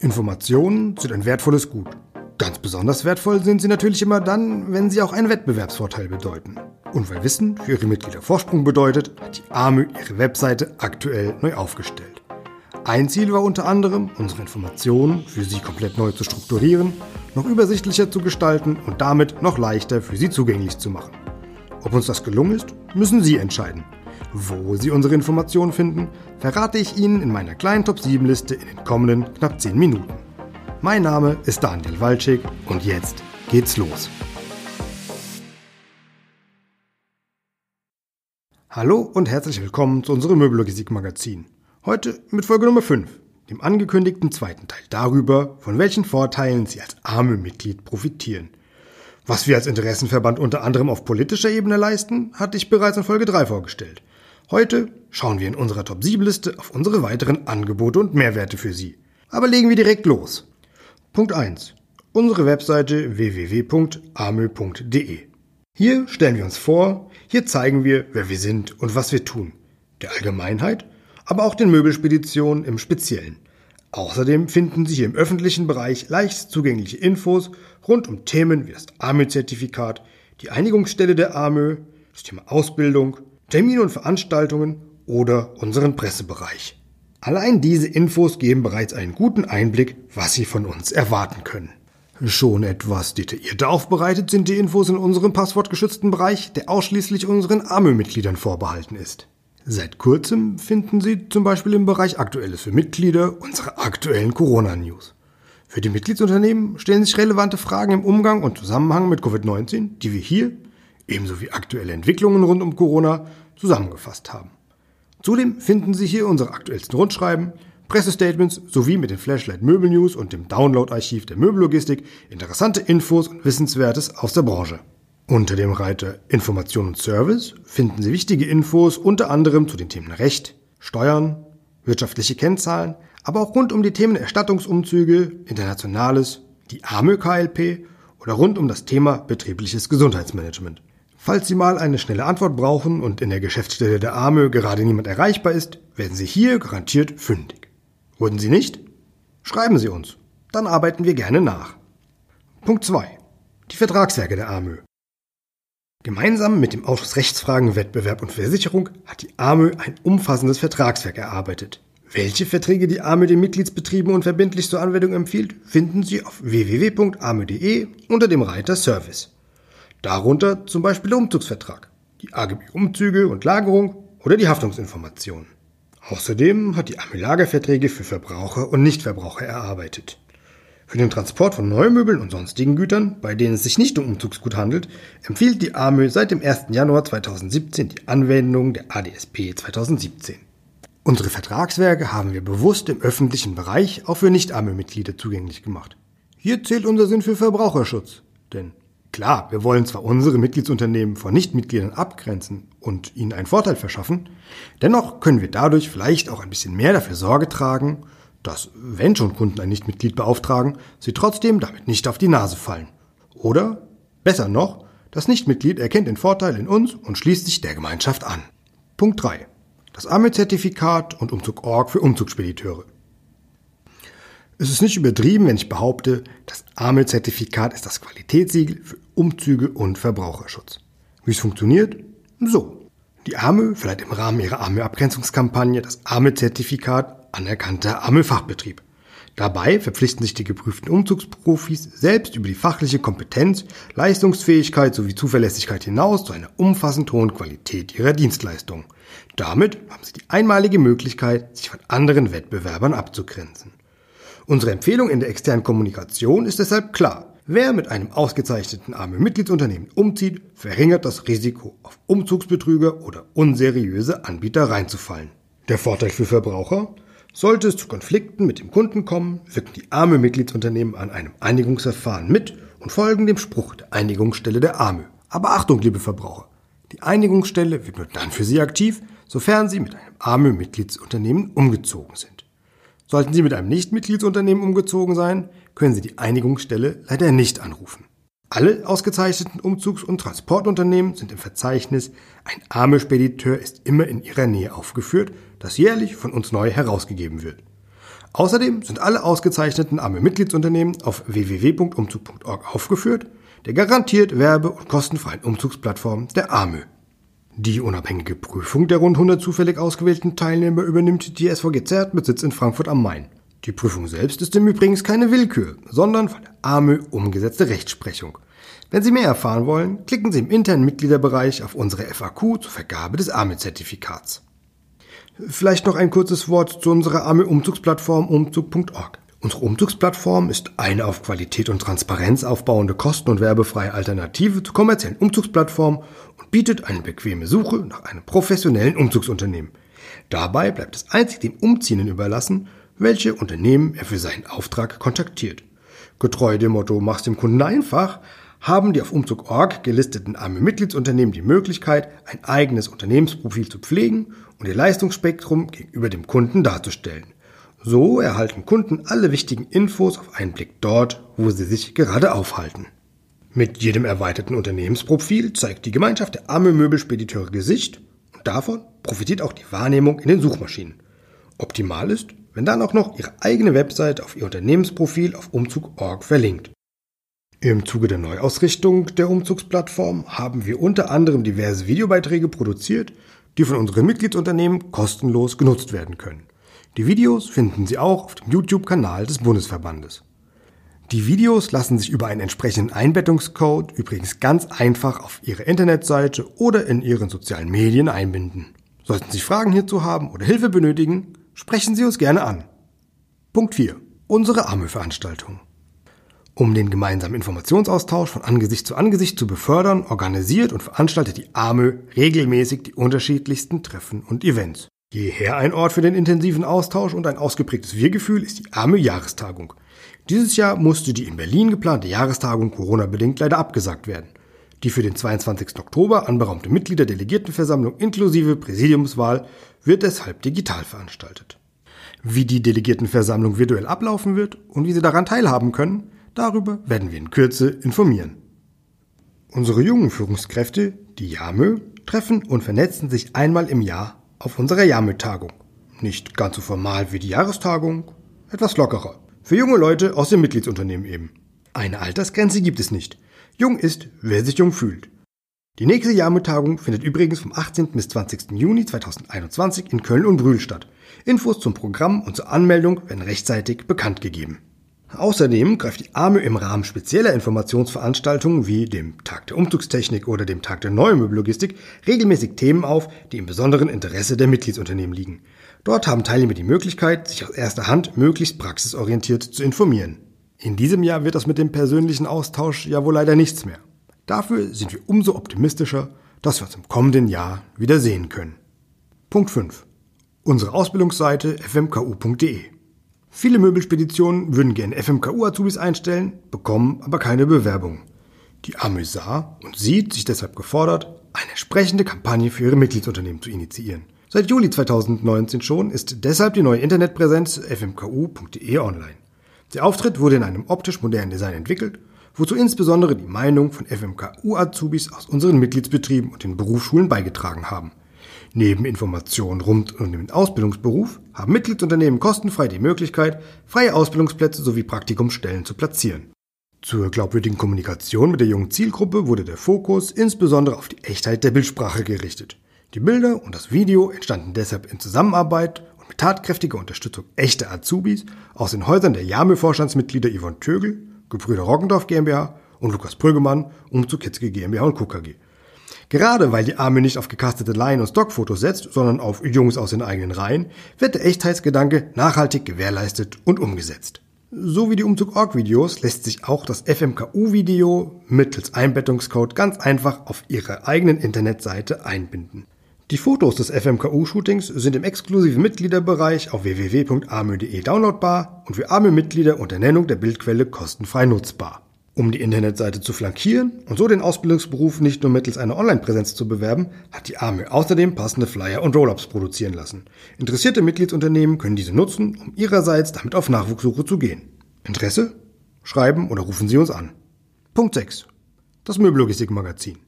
Informationen sind ein wertvolles Gut. Ganz besonders wertvoll sind sie natürlich immer dann, wenn sie auch einen Wettbewerbsvorteil bedeuten. Und weil Wissen für ihre Mitglieder Vorsprung bedeutet, hat die AMÜ ihre Webseite aktuell neu aufgestellt. Ein Ziel war unter anderem, unsere Informationen für Sie komplett neu zu strukturieren, noch übersichtlicher zu gestalten und damit noch leichter für Sie zugänglich zu machen. Ob uns das gelungen ist, müssen Sie entscheiden. Wo Sie unsere Informationen finden, verrate ich Ihnen in meiner kleinen Top 7 Liste in den kommenden knapp 10 Minuten. Mein Name ist Daniel Walczyk und jetzt geht's los. Hallo und herzlich willkommen zu unserem Möbellogistik-Magazin. Heute mit Folge Nummer 5, dem angekündigten zweiten Teil darüber, von welchen Vorteilen Sie als AMÖ-Mitglied profitieren. Was wir als Interessenverband unter anderem auf politischer Ebene leisten, hatte ich bereits in Folge 3 vorgestellt. Heute schauen wir in unserer Top 7 Liste auf unsere weiteren Angebote und Mehrwerte für Sie. Aber legen wir direkt los. Punkt 1. Unsere Webseite www.amö.de. Hier stellen wir uns vor, hier zeigen wir, wer wir sind und was wir tun. Der Allgemeinheit, aber auch den Möbelspeditionen im Speziellen. Außerdem finden Sie hier im öffentlichen Bereich leicht zugängliche Infos rund um Themen wie das AMÖ-Zertifikat, die Einigungsstelle der AMÖ, das Thema Ausbildung, Termine und Veranstaltungen oder unseren Pressebereich. Allein diese Infos geben bereits einen guten Einblick, was Sie von uns erwarten können. Schon etwas detaillierter aufbereitet sind die Infos in unserem passwortgeschützten Bereich, der ausschließlich unseren AMÖ-Mitgliedern vorbehalten ist. Seit kurzem finden Sie zum Beispiel im Bereich Aktuelles für Mitglieder unsere aktuellen Corona-News. Für die Mitgliedsunternehmen stellen sich relevante Fragen im Umgang und Zusammenhang mit Covid-19, die wir hier, ebenso wie aktuelle Entwicklungen rund um Corona, zusammengefasst haben. Zudem finden Sie hier unsere aktuellsten Rundschreiben, Pressestatements sowie mit den Flashlight Möbel News und dem Download-Archiv der Möbellogistik interessante Infos und Wissenswertes aus der Branche. Unter dem Reiter Information und Service finden Sie wichtige Infos unter anderem zu den Themen Recht, Steuern, wirtschaftliche Kennzahlen, aber auch rund um die Themen Erstattungsumzüge, Internationales, die AMÖ KLP oder rund um das Thema betriebliches Gesundheitsmanagement. Falls Sie mal eine schnelle Antwort brauchen und in der Geschäftsstelle der Arme gerade niemand erreichbar ist, werden Sie hier garantiert fündig. Wurden Sie nicht? Schreiben Sie uns. Dann arbeiten wir gerne nach. Punkt 2. Die Vertragswerke der AMÖ. Gemeinsam mit dem Ausschuss Rechtsfragen, Wettbewerb und Versicherung hat die AMÖ ein umfassendes Vertragswerk erarbeitet. Welche Verträge die AMÖ den Mitgliedsbetrieben und verbindlich zur Anwendung empfiehlt, finden Sie auf www.amö.de unter dem Reiter Service. Darunter zum Beispiel der Umzugsvertrag, die AGB Umzüge und Lagerung oder die Haftungsinformation. Außerdem hat die AMÜ Lagerverträge für Verbraucher und Nichtverbraucher erarbeitet. Für den Transport von Neumöbeln und sonstigen Gütern, bei denen es sich nicht um Umzugsgut handelt, empfiehlt die AMÖ seit dem 1. Januar 2017 die Anwendung der ADSP 2017. Unsere Vertragswerke haben wir bewusst im öffentlichen Bereich auch für Nicht-AMÖ-Mitglieder zugänglich gemacht. Hier zählt unser Sinn für Verbraucherschutz, denn Klar, wir wollen zwar unsere Mitgliedsunternehmen von Nichtmitgliedern abgrenzen und ihnen einen Vorteil verschaffen, dennoch können wir dadurch vielleicht auch ein bisschen mehr dafür Sorge tragen, dass, wenn schon Kunden ein Nichtmitglied beauftragen, sie trotzdem damit nicht auf die Nase fallen. Oder, besser noch, das Nichtmitglied erkennt den Vorteil in uns und schließt sich der Gemeinschaft an. Punkt 3. Das AME-Zertifikat und Umzug.org für Umzugsspediteure. Es ist nicht übertrieben, wenn ich behaupte, das AMEL-Zertifikat ist das Qualitätssiegel für Umzüge und Verbraucherschutz. Wie es funktioniert? So. Die AME verleiht im Rahmen ihrer AME-Abgrenzungskampagne das AME-Zertifikat anerkannter AME-Fachbetrieb. Dabei verpflichten sich die geprüften Umzugsprofis selbst über die fachliche Kompetenz, Leistungsfähigkeit sowie Zuverlässigkeit hinaus zu einer umfassend hohen Qualität ihrer Dienstleistungen. Damit haben sie die einmalige Möglichkeit, sich von anderen Wettbewerbern abzugrenzen. Unsere Empfehlung in der externen Kommunikation ist deshalb klar. Wer mit einem ausgezeichneten AME-Mitgliedsunternehmen umzieht, verringert das Risiko, auf Umzugsbetrüger oder unseriöse Anbieter reinzufallen. Der Vorteil für Verbraucher? Sollte es zu Konflikten mit dem Kunden kommen, wirken die AME-Mitgliedsunternehmen an einem Einigungsverfahren mit und folgen dem Spruch der Einigungsstelle der AME. Aber Achtung, liebe Verbraucher! Die Einigungsstelle wird nur dann für Sie aktiv, sofern Sie mit einem AME-Mitgliedsunternehmen umgezogen sind. Sollten Sie mit einem Nichtmitgliedsunternehmen umgezogen sein, können Sie die Einigungsstelle leider nicht anrufen. Alle ausgezeichneten Umzugs- und Transportunternehmen sind im Verzeichnis Ein arme Spediteur ist immer in ihrer Nähe aufgeführt, das jährlich von uns neu herausgegeben wird. Außerdem sind alle ausgezeichneten AME-Mitgliedsunternehmen auf www.umzug.org aufgeführt, der garantiert werbe- und kostenfreien Umzugsplattform der AME. Die unabhängige Prüfung der rund 100 zufällig ausgewählten Teilnehmer übernimmt die SVGZ mit Sitz in Frankfurt am Main. Die Prüfung selbst ist im Übrigen keine Willkür, sondern von der AME umgesetzte Rechtsprechung. Wenn Sie mehr erfahren wollen, klicken Sie im internen Mitgliederbereich auf unsere FAQ zur Vergabe des AME-Zertifikats. Vielleicht noch ein kurzes Wort zu unserer AME-Umzugsplattform umzug.org. Unsere Umzugsplattform ist eine auf Qualität und Transparenz aufbauende kosten- und werbefreie Alternative zu kommerziellen Umzugsplattformen bietet eine bequeme Suche nach einem professionellen Umzugsunternehmen. Dabei bleibt es einzig dem Umziehenden überlassen, welche Unternehmen er für seinen Auftrag kontaktiert. Getreu dem Motto Mach's dem Kunden einfach, haben die auf Umzug.org gelisteten AME-Mitgliedsunternehmen die Möglichkeit, ein eigenes Unternehmensprofil zu pflegen und ihr Leistungsspektrum gegenüber dem Kunden darzustellen. So erhalten Kunden alle wichtigen Infos auf einen Blick dort, wo sie sich gerade aufhalten. Mit jedem erweiterten Unternehmensprofil zeigt die Gemeinschaft der AME-Möbelspediteure Gesicht und davon profitiert auch die Wahrnehmung in den Suchmaschinen. Optimal ist, wenn dann auch noch Ihre eigene Website auf Ihr Unternehmensprofil auf Umzug.org verlinkt. Im Zuge der Neuausrichtung der Umzugsplattform haben wir unter anderem diverse Videobeiträge produziert, die von unseren Mitgliedsunternehmen kostenlos genutzt werden können. Die Videos finden Sie auch auf dem YouTube-Kanal des Bundesverbandes. Die Videos lassen sich über einen entsprechenden Einbettungscode übrigens ganz einfach auf Ihre Internetseite oder in Ihren sozialen Medien einbinden. Sollten Sie Fragen hierzu haben oder Hilfe benötigen, sprechen Sie uns gerne an. Punkt 4. Unsere AME-Veranstaltung. Um den gemeinsamen Informationsaustausch von Angesicht zu Angesicht zu befördern, organisiert und veranstaltet die AME regelmäßig die unterschiedlichsten Treffen und Events. Jeher ein Ort für den intensiven Austausch und ein ausgeprägtes Wir-Gefühl ist die AME Jahrestagung. Dieses Jahr musste die in Berlin geplante Jahrestagung Corona-bedingt leider abgesagt werden. Die für den 22. Oktober anberaumte Mitgliederdelegiertenversammlung inklusive Präsidiumswahl wird deshalb digital veranstaltet. Wie die Delegiertenversammlung virtuell ablaufen wird und wie Sie daran teilhaben können, darüber werden wir in Kürze informieren. Unsere jungen Führungskräfte, die JAMÖ, treffen und vernetzen sich einmal im Jahr auf unserer JAMÖ-Tagung. Nicht ganz so formal wie die Jahrestagung, etwas lockerer. Für junge Leute aus dem Mitgliedsunternehmen eben. Eine Altersgrenze gibt es nicht. Jung ist, wer sich jung fühlt. Die nächste JAMÖ-Tagung findet übrigens vom 18. bis 20. Juni 2021 in Köln und Brühl statt. Infos zum Programm und zur Anmeldung werden rechtzeitig bekannt gegeben. Außerdem greift die AME im Rahmen spezieller Informationsveranstaltungen wie dem Tag der Umzugstechnik oder dem Tag der Neumöbellogistik regelmäßig Themen auf, die im besonderen Interesse der Mitgliedsunternehmen liegen. Dort haben Teilnehmer die Möglichkeit, sich aus erster Hand möglichst praxisorientiert zu informieren. In diesem Jahr wird das mit dem persönlichen Austausch ja wohl leider nichts mehr. Dafür sind wir umso optimistischer, dass wir uns im kommenden Jahr wieder sehen können. Punkt 5. Unsere Ausbildungsseite fmku.de Viele Möbelspeditionen würden gerne FMKU-Azubis einstellen, bekommen aber keine Bewerbung. Die AMÜ sah und sieht sich deshalb gefordert, eine entsprechende Kampagne für ihre Mitgliedsunternehmen zu initiieren. Seit Juli 2019 schon ist deshalb die neue Internetpräsenz fmku.de online. Der Auftritt wurde in einem optisch modernen Design entwickelt, wozu insbesondere die Meinung von FMKU-Azubis aus unseren Mitgliedsbetrieben und den Berufsschulen beigetragen haben. Neben Informationen rund um den Ausbildungsberuf haben Mitgliedsunternehmen kostenfrei die Möglichkeit, freie Ausbildungsplätze sowie Praktikumsstellen zu platzieren. Zur glaubwürdigen Kommunikation mit der jungen Zielgruppe wurde der Fokus insbesondere auf die Echtheit der Bildsprache gerichtet. Die Bilder und das Video entstanden deshalb in Zusammenarbeit und mit tatkräftiger Unterstützung echter Azubis aus den Häusern der Jamö-Vorstandsmitglieder Yvonne Tögel, Gebrüder Roggendorf GmbH und Lukas Prügemann, Umzug Kitzke GmbH und KKG. Gerade weil die Arme nicht auf gecastete Line- und Stockfotos setzt, sondern auf Jungs aus den eigenen Reihen, wird der Echtheitsgedanke nachhaltig gewährleistet und umgesetzt. So wie die Umzug-Org-Videos lässt sich auch das FMKU-Video mittels Einbettungscode ganz einfach auf ihre eigenen Internetseite einbinden. Die Fotos des FMKU-Shootings sind im exklusiven Mitgliederbereich auf www.amö.de downloadbar und für AMÖ-Mitglieder unter Nennung der Bildquelle kostenfrei nutzbar. Um die Internetseite zu flankieren und so den Ausbildungsberuf nicht nur mittels einer Online-Präsenz zu bewerben, hat die AME außerdem passende Flyer und Rollups produzieren lassen. Interessierte Mitgliedsunternehmen können diese nutzen, um ihrerseits damit auf Nachwuchssuche zu gehen. Interesse? Schreiben oder rufen Sie uns an. Punkt 6. Das Möbellogistik-Magazin.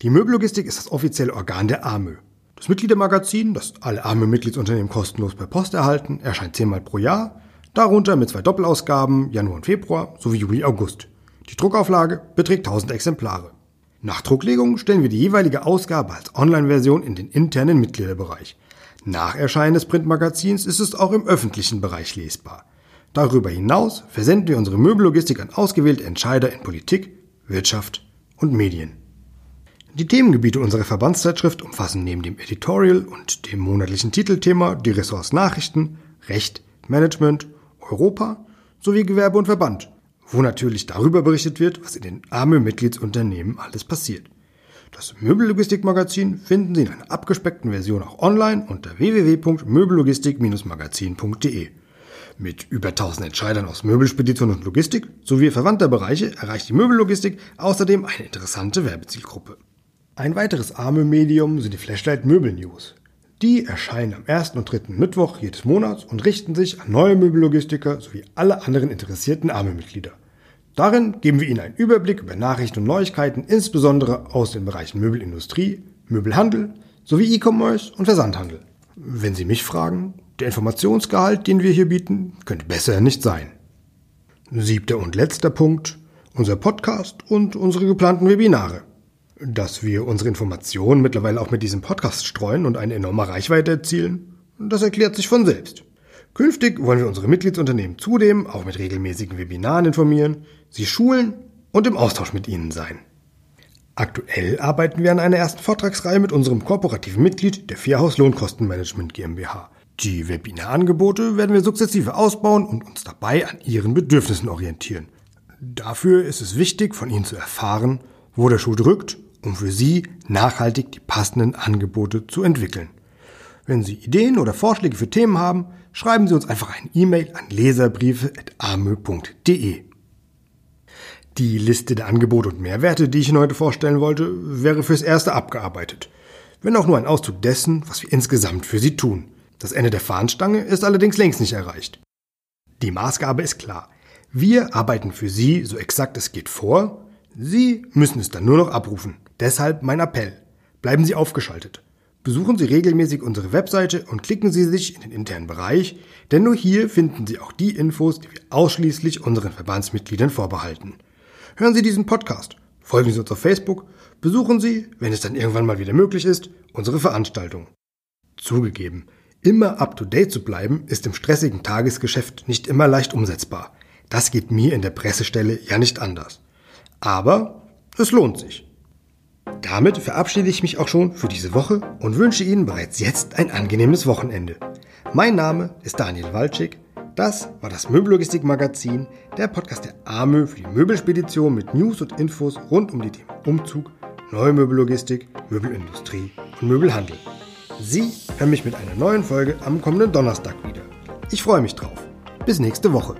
Die Möbellogistik ist das offizielle Organ der AME. Das Mitgliedermagazin, das alle AME-Mitgliedsunternehmen kostenlos per Post erhalten, erscheint zehnmal pro Jahr Darunter mit zwei Doppelausgaben Januar und Februar sowie Juli, August. Die Druckauflage beträgt 1000 Exemplare. Nach Drucklegung stellen wir die jeweilige Ausgabe als Online-Version in den internen Mitgliederbereich. Nach Erscheinen des Printmagazins ist es auch im öffentlichen Bereich lesbar. Darüber hinaus versenden wir unsere Möbellogistik an ausgewählte Entscheider in Politik, Wirtschaft und Medien. Die Themengebiete unserer Verbandszeitschrift umfassen neben dem Editorial und dem monatlichen Titelthema die Ressorts Nachrichten, Recht, Management Europa sowie Gewerbe und Verband, wo natürlich darüber berichtet wird, was in den armen Mitgliedsunternehmen alles passiert. Das Möbellogistikmagazin finden Sie in einer abgespeckten Version auch online unter www.möbellogistik-magazin.de. Mit über 1000 Entscheidern aus Möbelspedition und Logistik sowie verwandter Bereiche erreicht die Möbellogistik außerdem eine interessante Werbezielgruppe. Ein weiteres arme Medium sind die Flashlight Möbel News. Die erscheinen am ersten und dritten Mittwoch jedes Monats und richten sich an neue Möbellogistiker sowie alle anderen interessierten AME-Mitglieder. Darin geben wir Ihnen einen Überblick über Nachrichten und Neuigkeiten, insbesondere aus den Bereichen Möbelindustrie, Möbelhandel sowie E-Commerce und Versandhandel. Wenn Sie mich fragen, der Informationsgehalt, den wir hier bieten, könnte besser nicht sein. Siebter und letzter Punkt, unser Podcast und unsere geplanten Webinare. Dass wir unsere Informationen mittlerweile auch mit diesem Podcast streuen und eine enorme Reichweite erzielen, das erklärt sich von selbst. Künftig wollen wir unsere Mitgliedsunternehmen zudem auch mit regelmäßigen Webinaren informieren, sie schulen und im Austausch mit ihnen sein. Aktuell arbeiten wir an einer ersten Vortragsreihe mit unserem kooperativen Mitglied der Vierhaus Lohnkostenmanagement GmbH. Die Webinarangebote werden wir sukzessive ausbauen und uns dabei an ihren Bedürfnissen orientieren. Dafür ist es wichtig, von ihnen zu erfahren, wo der Schuh drückt um für Sie nachhaltig die passenden Angebote zu entwickeln. Wenn Sie Ideen oder Vorschläge für Themen haben, schreiben Sie uns einfach eine E-Mail an leserbriefe.amö.de. Die Liste der Angebote und Mehrwerte, die ich Ihnen heute vorstellen wollte, wäre fürs Erste abgearbeitet. Wenn auch nur ein Auszug dessen, was wir insgesamt für Sie tun. Das Ende der Fahnenstange ist allerdings längst nicht erreicht. Die Maßgabe ist klar. Wir arbeiten für Sie so exakt es geht vor. Sie müssen es dann nur noch abrufen. Deshalb mein Appell. Bleiben Sie aufgeschaltet. Besuchen Sie regelmäßig unsere Webseite und klicken Sie sich in den internen Bereich, denn nur hier finden Sie auch die Infos, die wir ausschließlich unseren Verbandsmitgliedern vorbehalten. Hören Sie diesen Podcast, folgen Sie uns auf Facebook, besuchen Sie, wenn es dann irgendwann mal wieder möglich ist, unsere Veranstaltung. Zugegeben, immer up-to-date zu bleiben, ist im stressigen Tagesgeschäft nicht immer leicht umsetzbar. Das geht mir in der Pressestelle ja nicht anders. Aber es lohnt sich. Damit verabschiede ich mich auch schon für diese Woche und wünsche Ihnen bereits jetzt ein angenehmes Wochenende. Mein Name ist Daniel Walczyk. Das war das Möbellogistik-Magazin, der Podcast der AMÖ für die Möbelspedition mit News und Infos rund um die Themen Umzug, neue Möbellogistik, Möbelindustrie und Möbelhandel. Sie hören mich mit einer neuen Folge am kommenden Donnerstag wieder. Ich freue mich drauf. Bis nächste Woche.